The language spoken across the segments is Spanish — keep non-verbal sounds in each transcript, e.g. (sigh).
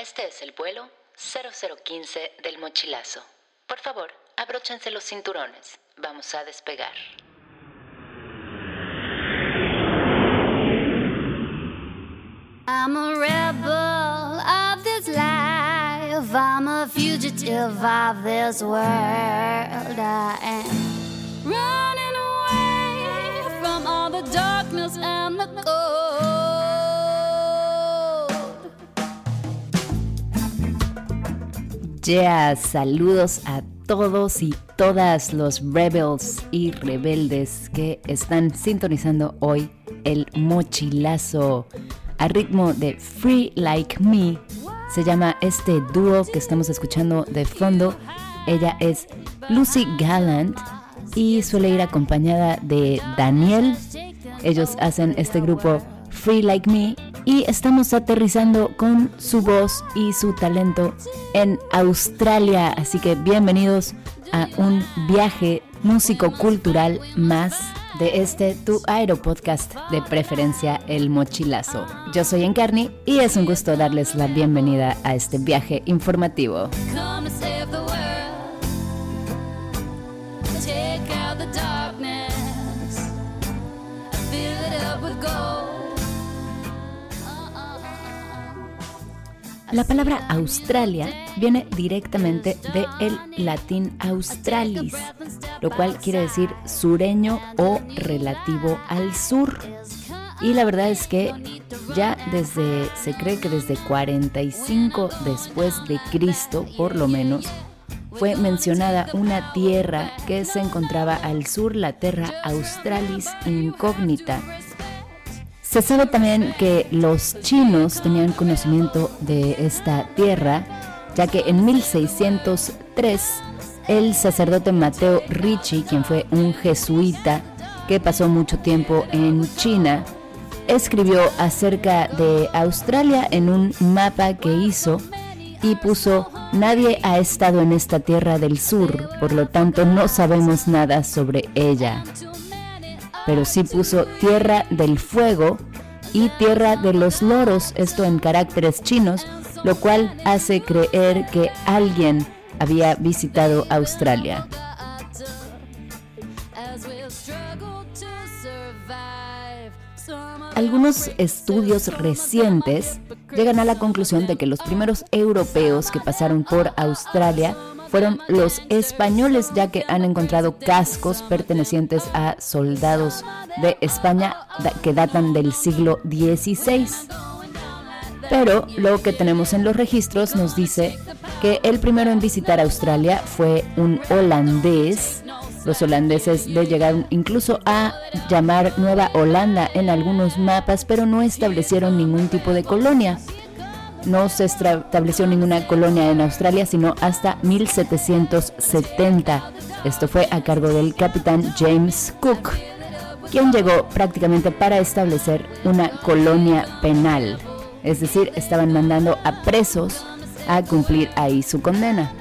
Este es el vuelo 0015 del mochilazo. Por favor, abróchense los cinturones. Vamos a despegar. I'm a rebel of this life. I'm a fugitive of this world. I am running away from all the darkness and the cold. Yeah, saludos a todos y todas los rebels y rebeldes que están sintonizando hoy el mochilazo a ritmo de Free Like Me. Se llama este dúo que estamos escuchando de fondo. Ella es Lucy Gallant y suele ir acompañada de Daniel. Ellos hacen este grupo Free Like Me y estamos aterrizando con su voz y su talento en Australia. Así que bienvenidos a un viaje músico-cultural más de este tu aeropodcast de preferencia El Mochilazo. Yo soy Encarni y es un gusto darles la bienvenida a este viaje informativo. La palabra Australia viene directamente de el latín australis, lo cual quiere decir sureño o relativo al sur. Y la verdad es que ya desde, se cree que desde 45 después de Cristo, por lo menos, fue mencionada una tierra que se encontraba al sur, la Terra Australis Incognita, se sabe también que los chinos tenían conocimiento de esta tierra, ya que en 1603 el sacerdote Mateo Ricci, quien fue un jesuita que pasó mucho tiempo en China, escribió acerca de Australia en un mapa que hizo y puso Nadie ha estado en esta tierra del sur, por lo tanto no sabemos nada sobre ella pero sí puso Tierra del Fuego y Tierra de los Loros, esto en caracteres chinos, lo cual hace creer que alguien había visitado Australia. Algunos estudios recientes llegan a la conclusión de que los primeros europeos que pasaron por Australia fueron los españoles, ya que han encontrado cascos pertenecientes a soldados de España que datan del siglo XVI. Pero lo que tenemos en los registros nos dice que el primero en visitar Australia fue un holandés. Los holandeses le llegaron incluso a llamar Nueva Holanda en algunos mapas, pero no establecieron ningún tipo de colonia. No se estableció ninguna colonia en Australia sino hasta 1770. Esto fue a cargo del capitán James Cook, quien llegó prácticamente para establecer una colonia penal. Es decir, estaban mandando a presos a cumplir ahí su condena.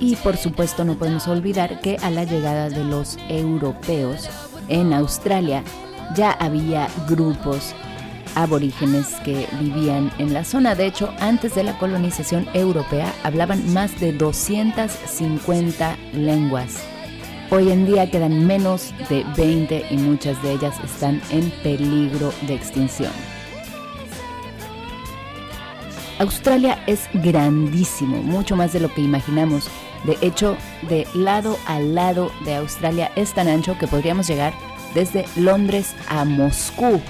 Y por supuesto no podemos olvidar que a la llegada de los europeos en Australia ya había grupos aborígenes que vivían en la zona. De hecho, antes de la colonización europea hablaban más de 250 lenguas. Hoy en día quedan menos de 20 y muchas de ellas están en peligro de extinción. Australia es grandísimo, mucho más de lo que imaginamos. De hecho, de lado a lado de Australia es tan ancho que podríamos llegar desde Londres a Moscú.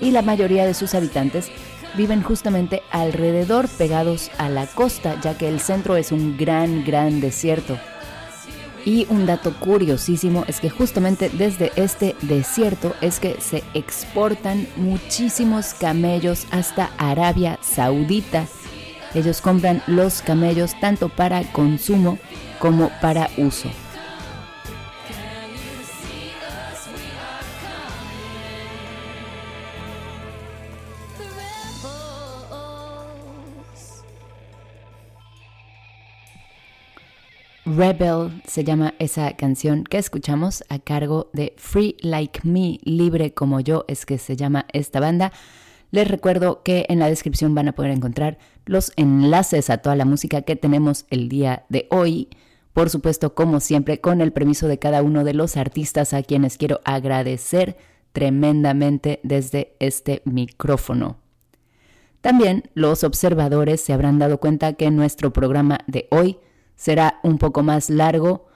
Y la mayoría de sus habitantes viven justamente alrededor pegados a la costa, ya que el centro es un gran, gran desierto. Y un dato curiosísimo es que justamente desde este desierto es que se exportan muchísimos camellos hasta Arabia Saudita. Ellos compran los camellos tanto para consumo como para uso. Rebel se llama esa canción que escuchamos a cargo de Free Like Me, libre como yo es que se llama esta banda. Les recuerdo que en la descripción van a poder encontrar los enlaces a toda la música que tenemos el día de hoy. Por supuesto, como siempre, con el permiso de cada uno de los artistas a quienes quiero agradecer tremendamente desde este micrófono. También los observadores se habrán dado cuenta que nuestro programa de hoy será un poco más largo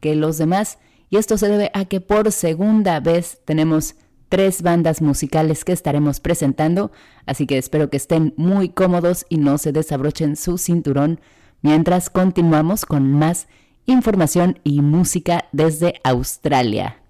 que los demás y esto se debe a que por segunda vez tenemos tres bandas musicales que estaremos presentando, así que espero que estén muy cómodos y no se desabrochen su cinturón mientras continuamos con más información y música desde Australia.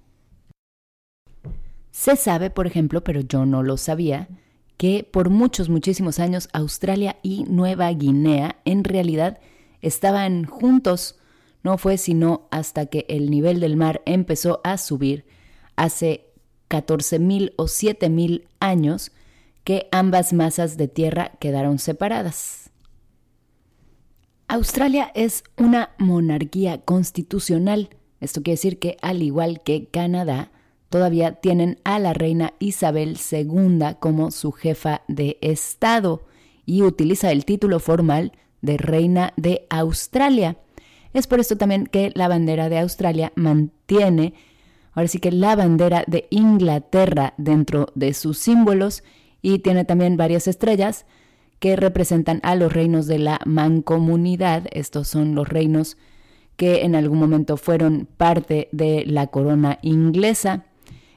Se sabe, por ejemplo, pero yo no lo sabía, que por muchos, muchísimos años Australia y Nueva Guinea en realidad estaban juntos. No fue sino hasta que el nivel del mar empezó a subir hace 14.000 o 7.000 años que ambas masas de tierra quedaron separadas. Australia es una monarquía constitucional. Esto quiere decir que, al igual que Canadá, todavía tienen a la reina Isabel II como su jefa de Estado y utiliza el título formal de reina de Australia. Es por esto también que la bandera de Australia mantiene, ahora sí que la bandera de Inglaterra dentro de sus símbolos y tiene también varias estrellas que representan a los reinos de la mancomunidad. Estos son los reinos que en algún momento fueron parte de la corona inglesa.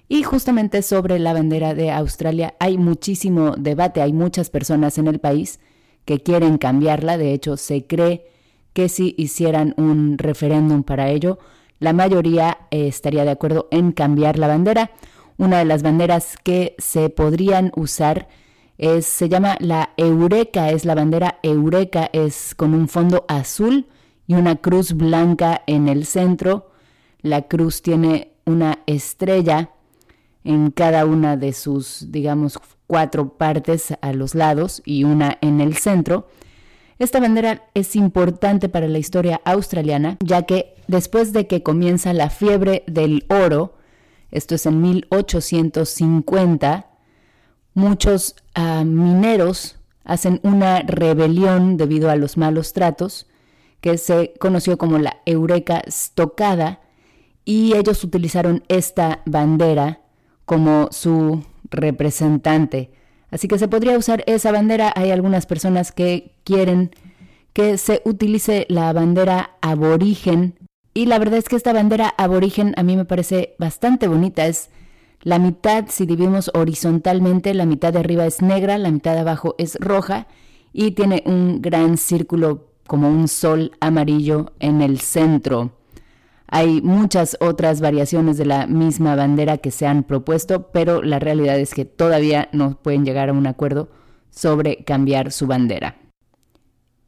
Y justamente sobre la bandera de Australia hay muchísimo debate, hay muchas personas en el país que quieren cambiarla. De hecho, se cree que si hicieran un referéndum para ello, la mayoría eh, estaría de acuerdo en cambiar la bandera. Una de las banderas que se podrían usar es, se llama la Eureka, es la bandera Eureka, es con un fondo azul y una cruz blanca en el centro. La cruz tiene una estrella en cada una de sus, digamos, cuatro partes a los lados y una en el centro. Esta bandera es importante para la historia australiana, ya que después de que comienza la fiebre del oro, esto es en 1850, muchos ah, mineros hacen una rebelión debido a los malos tratos, que se conoció como la Eureka Stocada, y ellos utilizaron esta bandera como su representante. Así que se podría usar esa bandera. Hay algunas personas que quieren que se utilice la bandera aborigen. Y la verdad es que esta bandera aborigen a mí me parece bastante bonita. Es la mitad, si dividimos horizontalmente, la mitad de arriba es negra, la mitad de abajo es roja y tiene un gran círculo como un sol amarillo en el centro. Hay muchas otras variaciones de la misma bandera que se han propuesto, pero la realidad es que todavía no pueden llegar a un acuerdo sobre cambiar su bandera.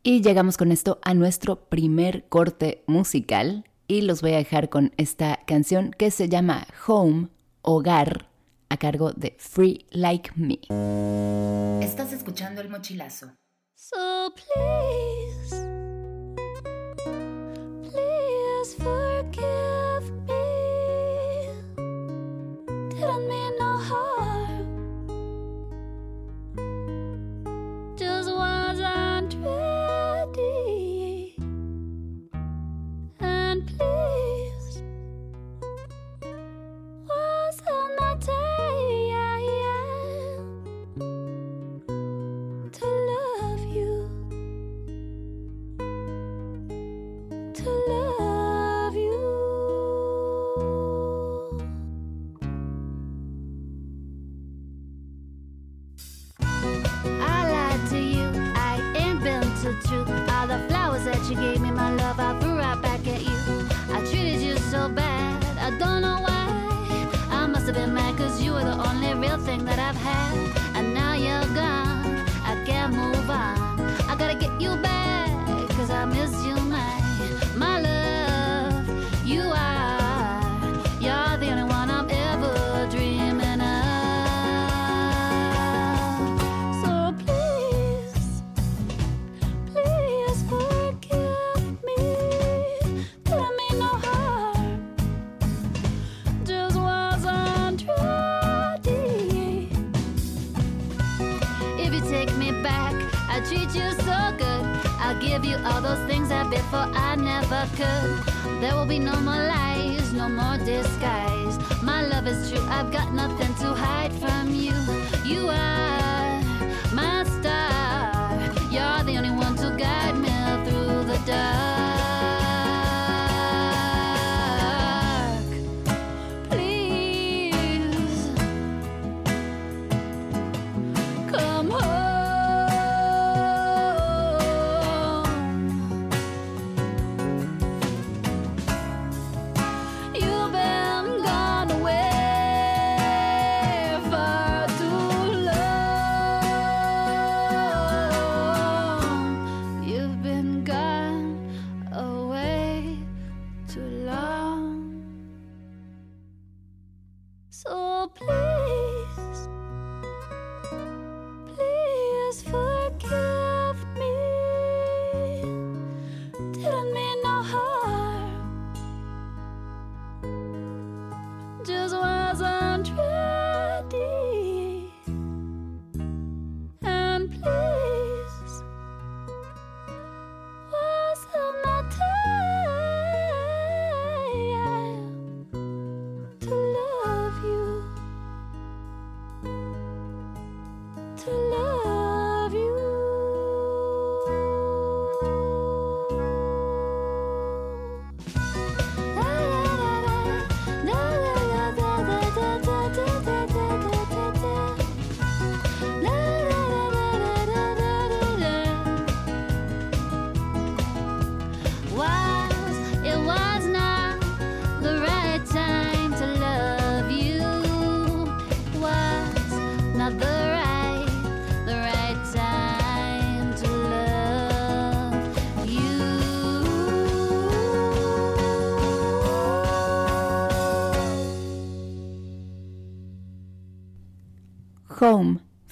Y llegamos con esto a nuestro primer corte musical y los voy a dejar con esta canción que se llama Home, Hogar, a cargo de Free Like Me. Estás escuchando el mochilazo. So please. Please forgive me. Didn't mean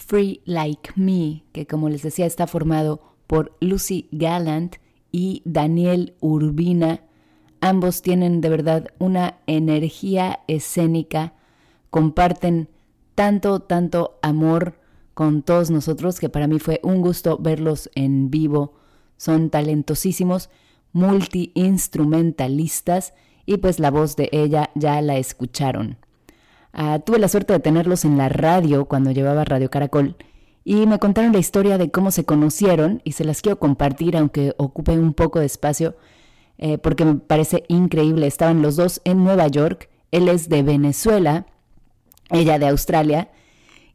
Free Like Me, que como les decía está formado por Lucy Gallant y Daniel Urbina. Ambos tienen de verdad una energía escénica, comparten tanto, tanto amor con todos nosotros que para mí fue un gusto verlos en vivo. Son talentosísimos, multiinstrumentalistas y pues la voz de ella ya la escucharon. Uh, tuve la suerte de tenerlos en la radio cuando llevaba Radio Caracol y me contaron la historia de cómo se conocieron y se las quiero compartir aunque ocupe un poco de espacio eh, porque me parece increíble. Estaban los dos en Nueva York, él es de Venezuela, ella de Australia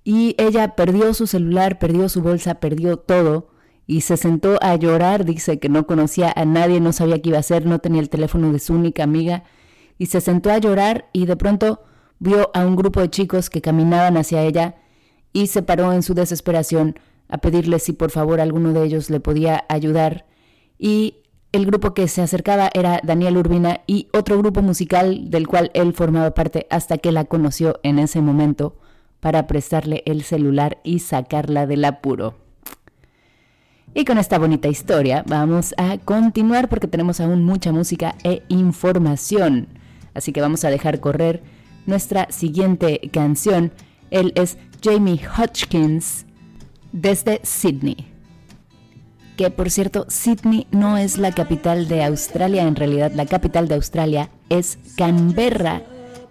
y ella perdió su celular, perdió su bolsa, perdió todo y se sentó a llorar, dice que no conocía a nadie, no sabía qué iba a hacer, no tenía el teléfono de su única amiga y se sentó a llorar y de pronto vio a un grupo de chicos que caminaban hacia ella y se paró en su desesperación a pedirle si por favor alguno de ellos le podía ayudar. Y el grupo que se acercaba era Daniel Urbina y otro grupo musical del cual él formaba parte hasta que la conoció en ese momento para prestarle el celular y sacarla del apuro. Y con esta bonita historia vamos a continuar porque tenemos aún mucha música e información. Así que vamos a dejar correr nuestra siguiente canción. Él es Jamie Hodgkins desde Sydney. Que por cierto, Sydney no es la capital de Australia, en realidad la capital de Australia es Canberra,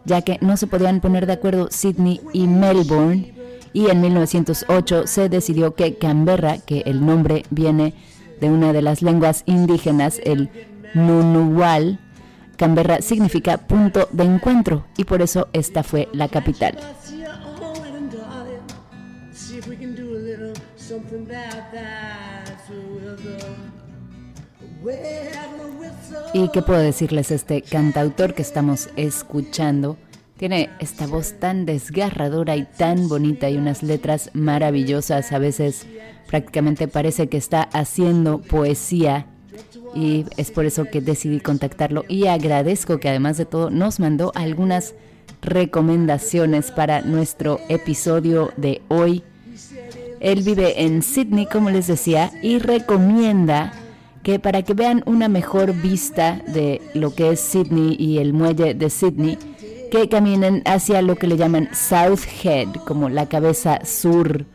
ya que no se podían poner de acuerdo Sydney y Melbourne. Y en 1908 se decidió que Canberra, que el nombre viene de una de las lenguas indígenas, el Nunuwal, Canberra significa punto de encuentro y por eso esta fue la capital. ¿Y qué puedo decirles? Este cantautor que estamos escuchando tiene esta voz tan desgarradora y tan bonita y unas letras maravillosas. A veces prácticamente parece que está haciendo poesía y es por eso que decidí contactarlo y agradezco que además de todo nos mandó algunas recomendaciones para nuestro episodio de hoy. Él vive en Sydney, como les decía, y recomienda que para que vean una mejor vista de lo que es Sydney y el muelle de Sydney, que caminen hacia lo que le llaman South Head, como la cabeza sur.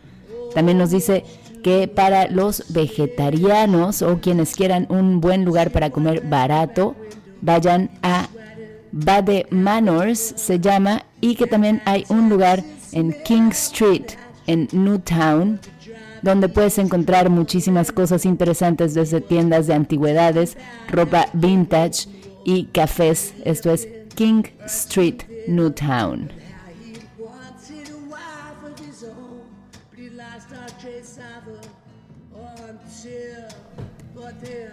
También nos dice que para los vegetarianos o quienes quieran un buen lugar para comer barato, vayan a Bade Manors, se llama, y que también hay un lugar en King Street, en Newtown, donde puedes encontrar muchísimas cosas interesantes desde tiendas de antigüedades, ropa vintage y cafés. Esto es King Street, Newtown.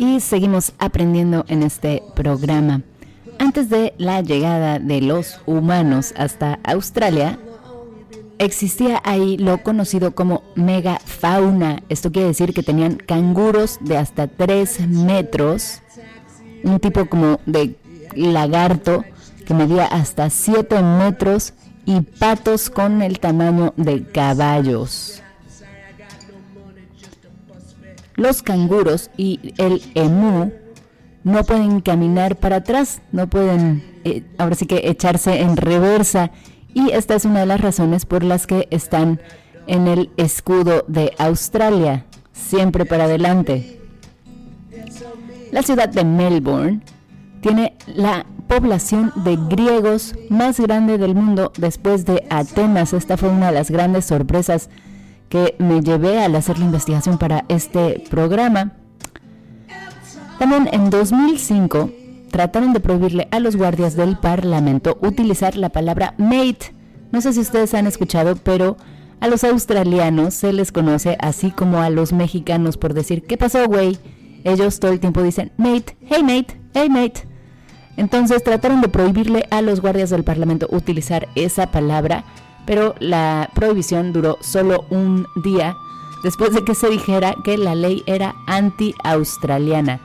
Y seguimos aprendiendo en este programa. Antes de la llegada de los humanos hasta Australia, existía ahí lo conocido como megafauna. Esto quiere decir que tenían canguros de hasta 3 metros, un tipo como de lagarto que medía hasta 7 metros y patos con el tamaño de caballos. Los canguros y el emú no pueden caminar para atrás, no pueden eh, ahora sí que echarse en reversa y esta es una de las razones por las que están en el escudo de Australia, siempre para adelante. La ciudad de Melbourne tiene la población de griegos más grande del mundo después de Atenas. Esta fue una de las grandes sorpresas que me llevé al hacer la investigación para este programa. También en 2005 trataron de prohibirle a los guardias del Parlamento utilizar la palabra mate. No sé si ustedes han escuchado, pero a los australianos se les conoce así como a los mexicanos por decir, ¿qué pasó, güey? Ellos todo el tiempo dicen, mate, hey mate, hey mate. Entonces trataron de prohibirle a los guardias del Parlamento utilizar esa palabra pero la prohibición duró solo un día después de que se dijera que la ley era anti-australiana.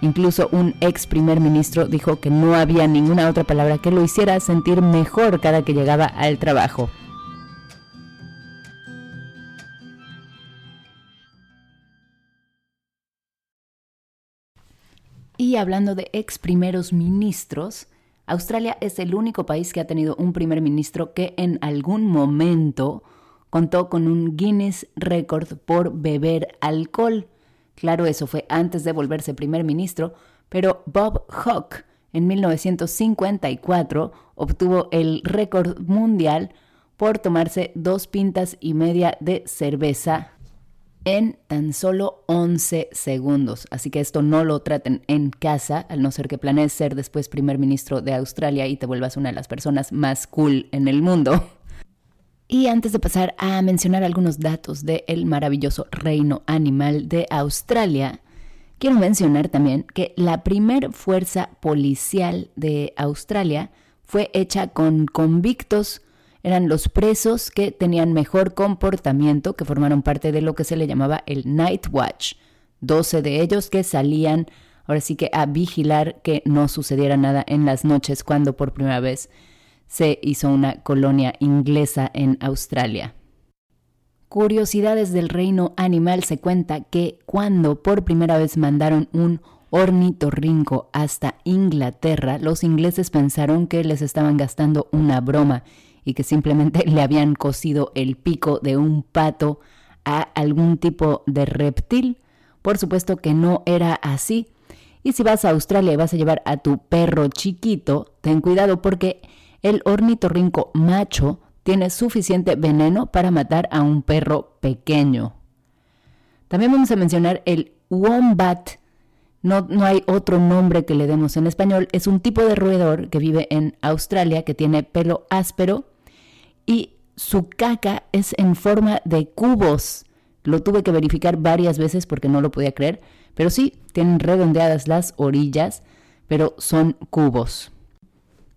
Incluso un ex primer ministro dijo que no había ninguna otra palabra que lo hiciera sentir mejor cada que llegaba al trabajo. Y hablando de ex primeros ministros, Australia es el único país que ha tenido un primer ministro que en algún momento contó con un Guinness Record por beber alcohol. Claro, eso fue antes de volverse primer ministro, pero Bob Hawke en 1954 obtuvo el récord mundial por tomarse dos pintas y media de cerveza en tan solo 11 segundos. Así que esto no lo traten en casa, al no ser que planees ser después primer ministro de Australia y te vuelvas una de las personas más cool en el mundo. (laughs) Y antes de pasar a mencionar algunos datos del maravilloso reino animal de Australia, quiero mencionar también que la primer fuerza policial de Australia fue hecha con convictos eran los presos que tenían mejor comportamiento, que formaron parte de lo que se le llamaba el Night Watch. Doce de ellos que salían, ahora sí que a vigilar que no sucediera nada en las noches cuando por primera vez se hizo una colonia inglesa en Australia. Curiosidades del reino animal se cuenta que cuando por primera vez mandaron un ornitorrinco hasta Inglaterra, los ingleses pensaron que les estaban gastando una broma y que simplemente (laughs) le habían cosido el pico de un pato a algún tipo de reptil. Por supuesto que no era así. Y si vas a Australia y vas a llevar a tu perro chiquito, ten cuidado porque el ornitorrinco macho tiene suficiente veneno para matar a un perro pequeño. También vamos a mencionar el wombat. No, no, hay otro nombre que le demos en español. Es un tipo de roedor que vive en Australia que tiene pelo áspero y su caca es en forma de cubos. Lo tuve que verificar varias veces porque no lo podía creer, pero sí, tienen redondeadas las orillas, pero son cubos.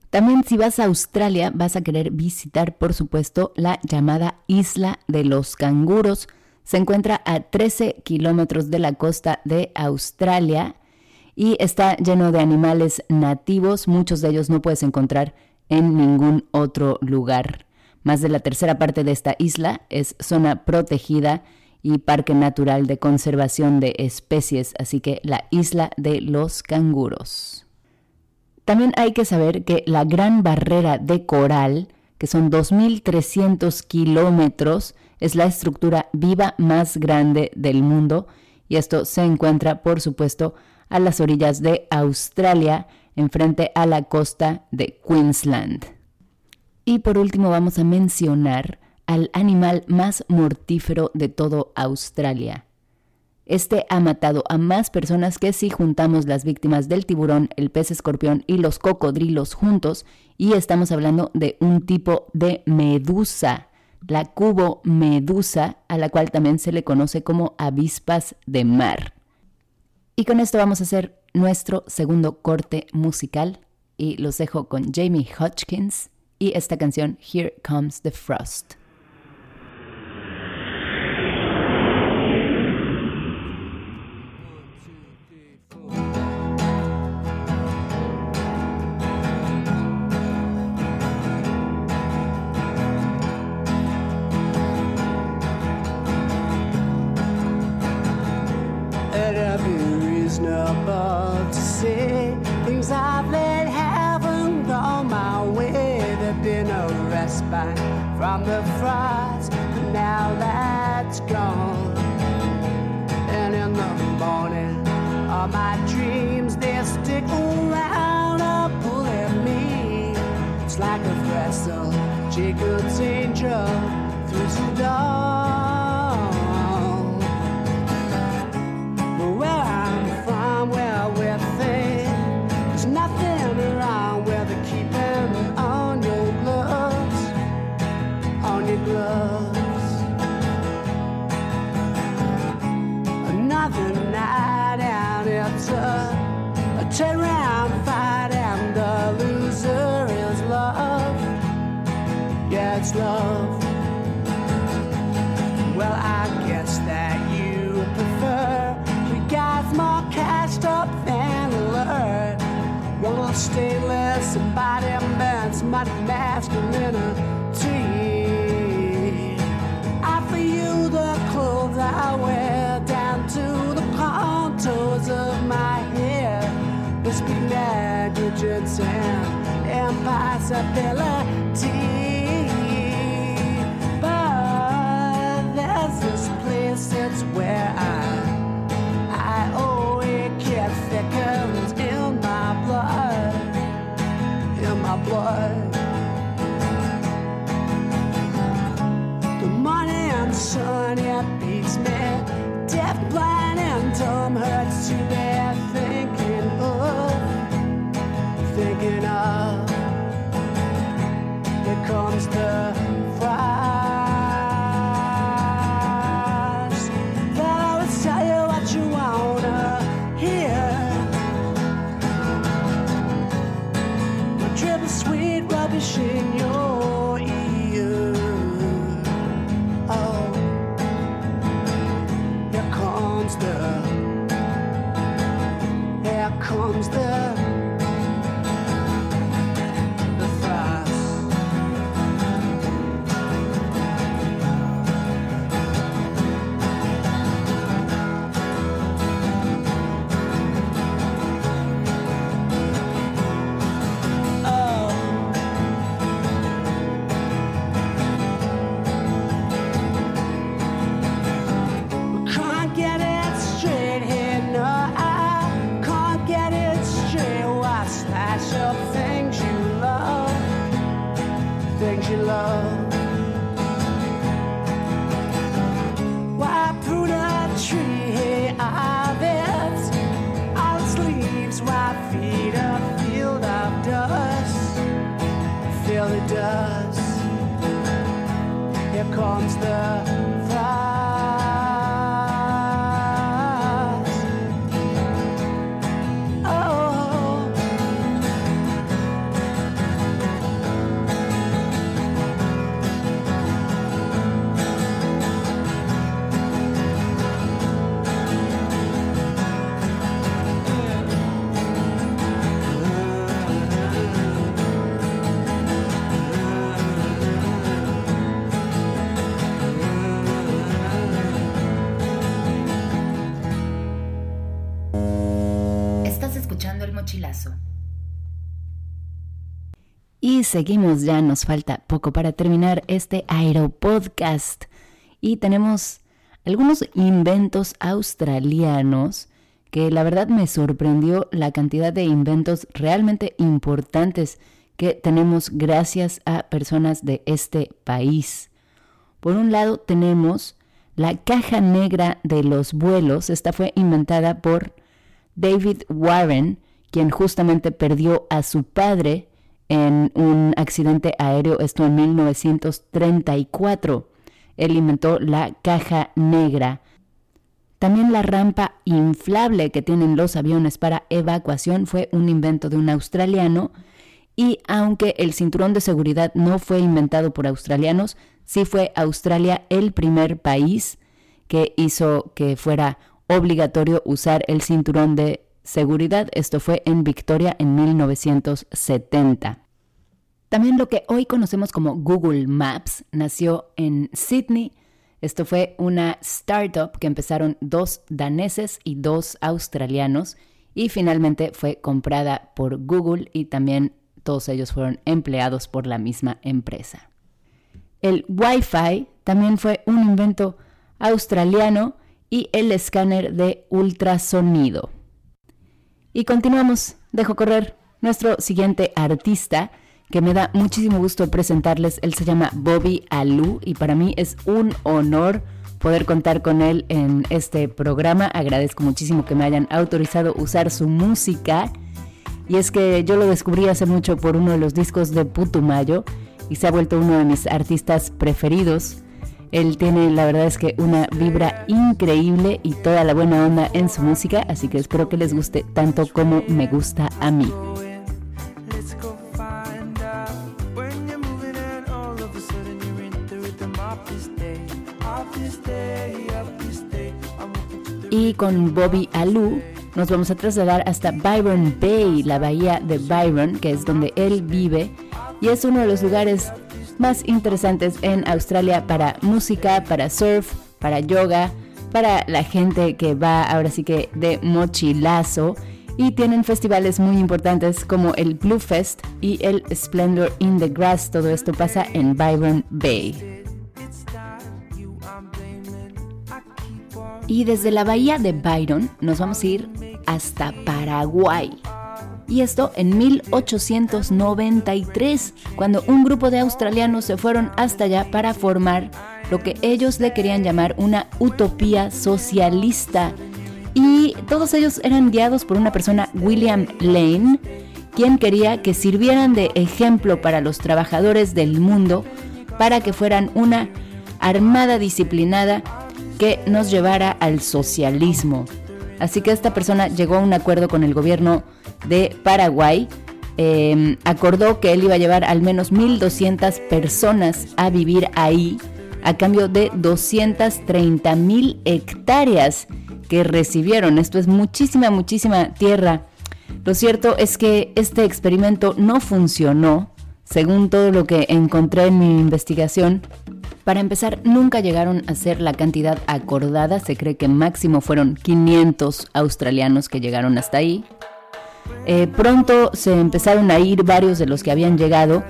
También si vas a Australia vas a querer visitar, por supuesto, la llamada Isla de los Canguros. Se encuentra a 13 kilómetros de la costa de Australia y está lleno de animales nativos. Muchos de ellos no puedes encontrar en ningún otro lugar más de la tercera parte de esta isla es zona protegida y parque natural de conservación de especies, así que la isla de los canguros. También hay que saber que la gran barrera de coral, que son 2.300 kilómetros, es la estructura viva más grande del mundo y esto se encuentra, por supuesto, a las orillas de Australia, enfrente a la costa de Queensland. Y por último vamos a mencionar al animal más mortífero de todo Australia. Este ha matado a más personas que si juntamos las víctimas del tiburón, el pez escorpión y los cocodrilos juntos, y estamos hablando de un tipo de medusa, la cubo medusa, a la cual también se le conoce como avispas de mar. Y con esto vamos a hacer nuestro segundo corte musical y los dejo con Jamie Hodgkins y esta canción Here Comes the Frost. on the fries, but now that's gone. And in the morning, all my dreams they stick around or pull at me. It's like a vessel, Jacob's angel through the dark. tela. Seguimos ya, nos falta poco para terminar este Aeropodcast. Y tenemos algunos inventos australianos que la verdad me sorprendió la cantidad de inventos realmente importantes que tenemos gracias a personas de este país. Por un lado tenemos la caja negra de los vuelos. Esta fue inventada por David Warren, quien justamente perdió a su padre en un accidente aéreo, esto en 1934. Él inventó la caja negra. También la rampa inflable que tienen los aviones para evacuación fue un invento de un australiano y aunque el cinturón de seguridad no fue inventado por australianos, sí fue Australia el primer país que hizo que fuera obligatorio usar el cinturón de seguridad. Esto fue en Victoria en 1970. También lo que hoy conocemos como Google Maps nació en Sydney. Esto fue una startup que empezaron dos daneses y dos australianos y finalmente fue comprada por Google y también todos ellos fueron empleados por la misma empresa. El Wi-Fi también fue un invento australiano y el escáner de ultrasonido. Y continuamos, dejo correr nuestro siguiente artista que me da muchísimo gusto presentarles. Él se llama Bobby Alou y para mí es un honor poder contar con él en este programa. Agradezco muchísimo que me hayan autorizado usar su música. Y es que yo lo descubrí hace mucho por uno de los discos de Putumayo y se ha vuelto uno de mis artistas preferidos. Él tiene, la verdad es que una vibra increíble y toda la buena onda en su música, así que espero que les guste tanto como me gusta a mí. Y con Bobby Alou nos vamos a trasladar hasta Byron Bay, la bahía de Byron, que es donde él vive, y es uno de los lugares más interesantes en Australia para música, para surf, para yoga, para la gente que va ahora sí que de mochilazo y tienen festivales muy importantes como el Blue Fest y el Splendor in the Grass. Todo esto pasa en Byron Bay. Y desde la bahía de Byron nos vamos a ir hasta Paraguay. Y esto en 1893, cuando un grupo de australianos se fueron hasta allá para formar lo que ellos le querían llamar una utopía socialista. Y todos ellos eran guiados por una persona, William Lane, quien quería que sirvieran de ejemplo para los trabajadores del mundo para que fueran una armada disciplinada que nos llevara al socialismo. Así que esta persona llegó a un acuerdo con el gobierno de Paraguay, em, acordó que él iba a llevar al menos 1.200 personas a vivir ahí a cambio de 230 mil hectáreas que recibieron. Esto es muchísima, muchísima tierra. Lo cierto es que este experimento no funcionó, según todo lo que encontré en mi investigación. Para empezar, nunca llegaron a ser la cantidad acordada, se cree que máximo fueron 500 australianos que llegaron hasta ahí. Eh, pronto se empezaron a ir varios de los que habían llegado,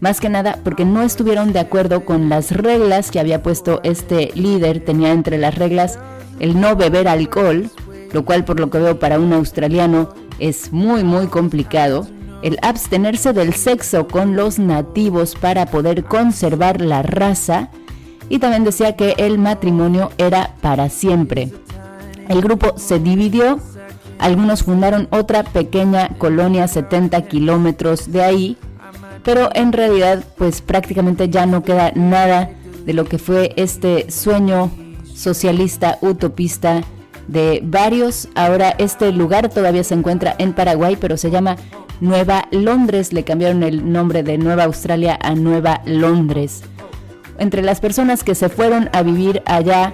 más que nada porque no estuvieron de acuerdo con las reglas que había puesto este líder. Tenía entre las reglas el no beber alcohol, lo cual por lo que veo para un australiano es muy muy complicado. El abstenerse del sexo con los nativos para poder conservar la raza. Y también decía que el matrimonio era para siempre. El grupo se dividió algunos fundaron otra pequeña colonia 70 kilómetros de ahí, pero en realidad pues prácticamente ya no queda nada de lo que fue este sueño socialista utopista de varios. Ahora este lugar todavía se encuentra en Paraguay, pero se llama Nueva Londres. Le cambiaron el nombre de Nueva Australia a Nueva Londres. Entre las personas que se fueron a vivir allá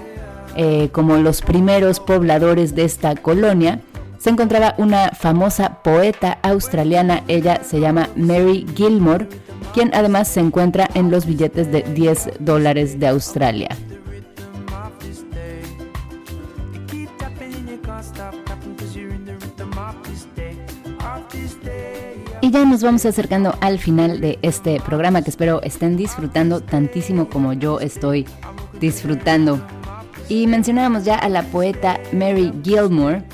eh, como los primeros pobladores de esta colonia, se encontraba una famosa poeta australiana, ella se llama Mary Gilmore, quien además se encuentra en los billetes de 10 dólares de Australia. Y ya nos vamos acercando al final de este programa que espero estén disfrutando tantísimo como yo estoy disfrutando. Y mencionábamos ya a la poeta Mary Gilmore.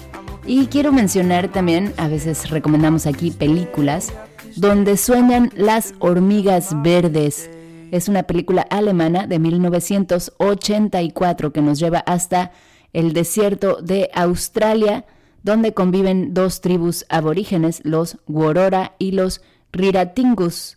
Y quiero mencionar también, a veces recomendamos aquí películas, donde sueñan las hormigas verdes. Es una película alemana de 1984 que nos lleva hasta el desierto de Australia, donde conviven dos tribus aborígenes, los Worora y los Riratingus.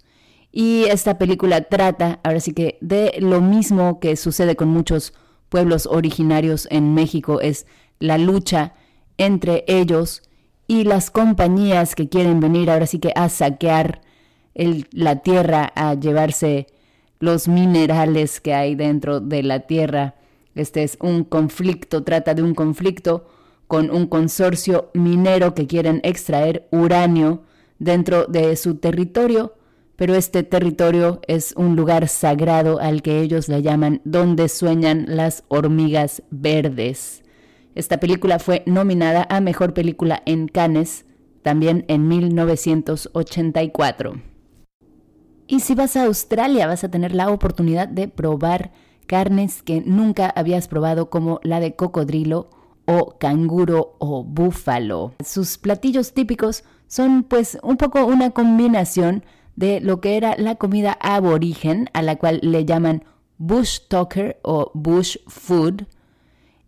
Y esta película trata, ahora sí que, de lo mismo que sucede con muchos pueblos originarios en México, es la lucha entre ellos y las compañías que quieren venir ahora sí que a saquear la tierra, a llevarse los minerales que hay dentro de la tierra. Este es un conflicto, trata de un conflicto con un consorcio minero que quieren extraer uranio dentro de su territorio, pero este territorio es un lugar sagrado al que ellos le llaman donde sueñan las hormigas verdes. Esta película fue nominada a Mejor Película en Cannes, también en 1984. Y si vas a Australia vas a tener la oportunidad de probar carnes que nunca habías probado como la de cocodrilo o canguro o búfalo. Sus platillos típicos son pues un poco una combinación de lo que era la comida aborigen, a la cual le llaman bush talker o bush food,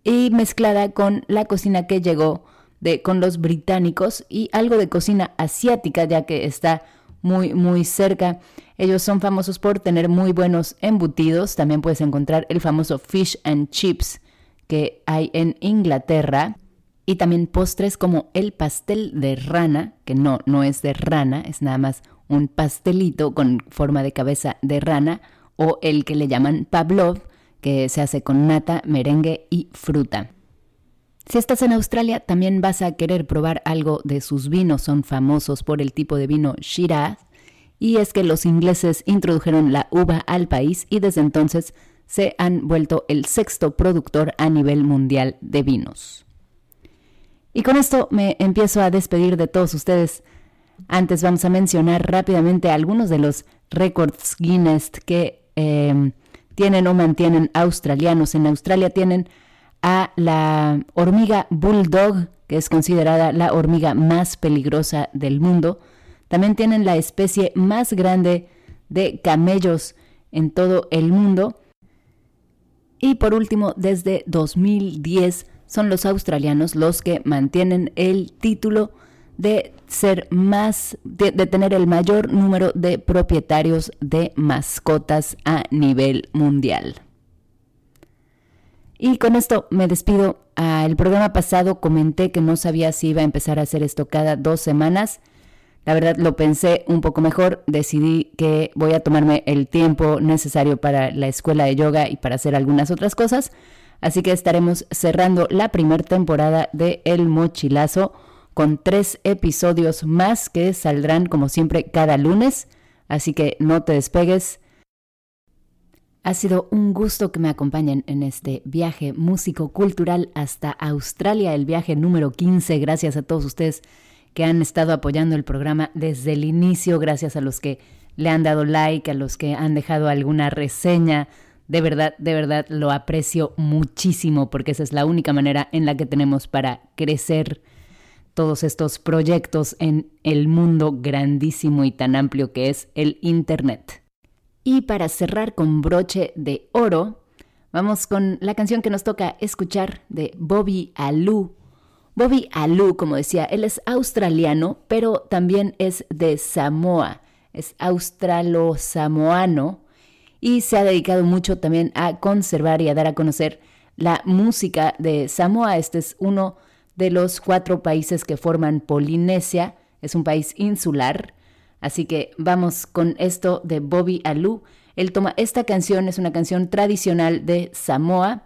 y mezclada con la cocina que llegó de, con los británicos y algo de cocina asiática, ya que está muy, muy cerca. Ellos son famosos por tener muy buenos embutidos. También puedes encontrar el famoso fish and chips que hay en Inglaterra. Y también postres como el pastel de rana, que no, no es de rana, es nada más un pastelito con forma de cabeza de rana, o el que le llaman pavlov, que se hace con nata, merengue y fruta. Si estás en Australia, también vas a querer probar algo de sus vinos. Son famosos por el tipo de vino Shiraz. Y es que los ingleses introdujeron la uva al país y desde entonces se han vuelto el sexto productor a nivel mundial de vinos. Y con esto me empiezo a despedir de todos ustedes. Antes vamos a mencionar rápidamente algunos de los récords Guinness que eh, tienen o mantienen australianos. En Australia tienen a la hormiga bulldog, que es considerada la hormiga más peligrosa del mundo. También tienen la especie más grande de camellos en todo el mundo. Y por último, desde 2010 son los australianos los que mantienen el título de ser más, de, tener el mayor número de propietarios de mascotas a nivel mundial. Y con esto me despido. Ah, el programa pasado comenté que no sabía si iba a empezar a hacer esto cada dos semanas. La verdad lo pensé un poco mejor, decidí que voy a tomarme el tiempo necesario para la escuela de yoga y para hacer algunas otras cosas. Así que estaremos cerrando la primera temporada de El Mochilazo con tres episodios más que saldrán como siempre cada lunes. Así que no te despegues. Ha sido un gusto que me acompañen en este viaje músico-cultural hasta Australia, el viaje número 15. Gracias a todos ustedes que han estado apoyando el programa desde el inicio, gracias a los que le han dado like, a los que han dejado alguna reseña. De verdad, de verdad lo aprecio muchísimo porque esa es la única manera en la que tenemos para crecer todos estos proyectos en el mundo grandísimo y tan amplio que es el Internet. Y para cerrar con broche de oro, vamos con la canción que nos toca escuchar de Bobby Alou. Bobby Alou, como decía, él es australiano, pero también es de Samoa, es australo-samoano y se ha dedicado mucho también a conservar y a dar a conocer la música de Samoa. Este es uno de los cuatro países que forman Polinesia, es un país insular Así que vamos con esto de Bobby Alou. Él toma esta canción, es una canción tradicional de Samoa,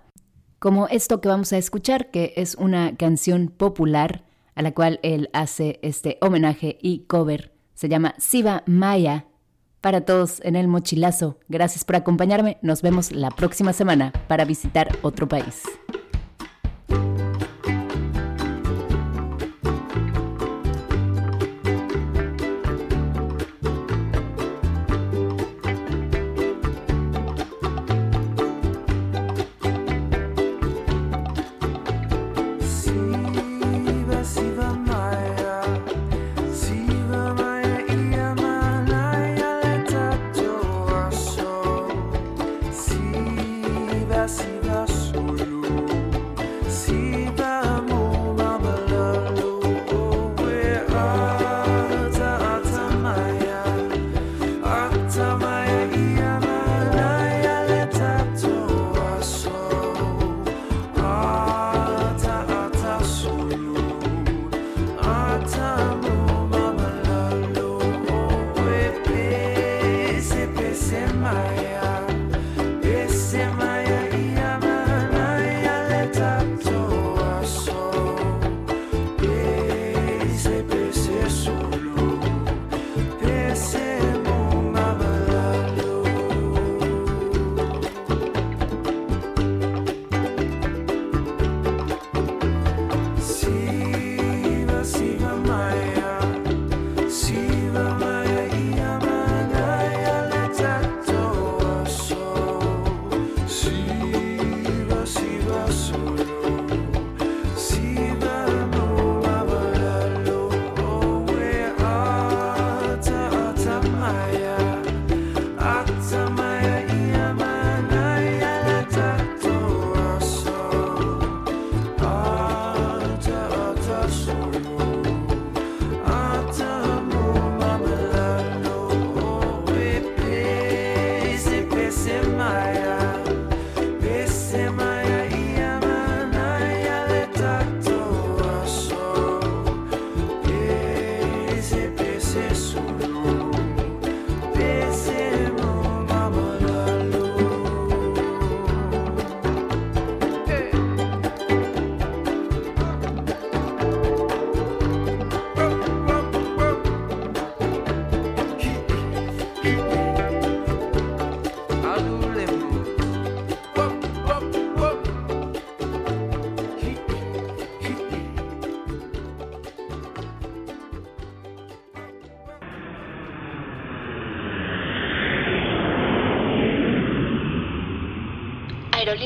como esto que vamos a escuchar, que es una canción popular a la cual él hace este homenaje y cover. Se llama Siva Maya. Para todos en el mochilazo, gracias por acompañarme. Nos vemos la próxima semana para visitar otro país.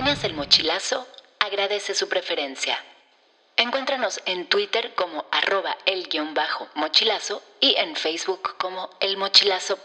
El Mochilazo agradece su preferencia. Encuéntranos en Twitter como arroba el-mochilazo y en Facebook como El Mochilazo.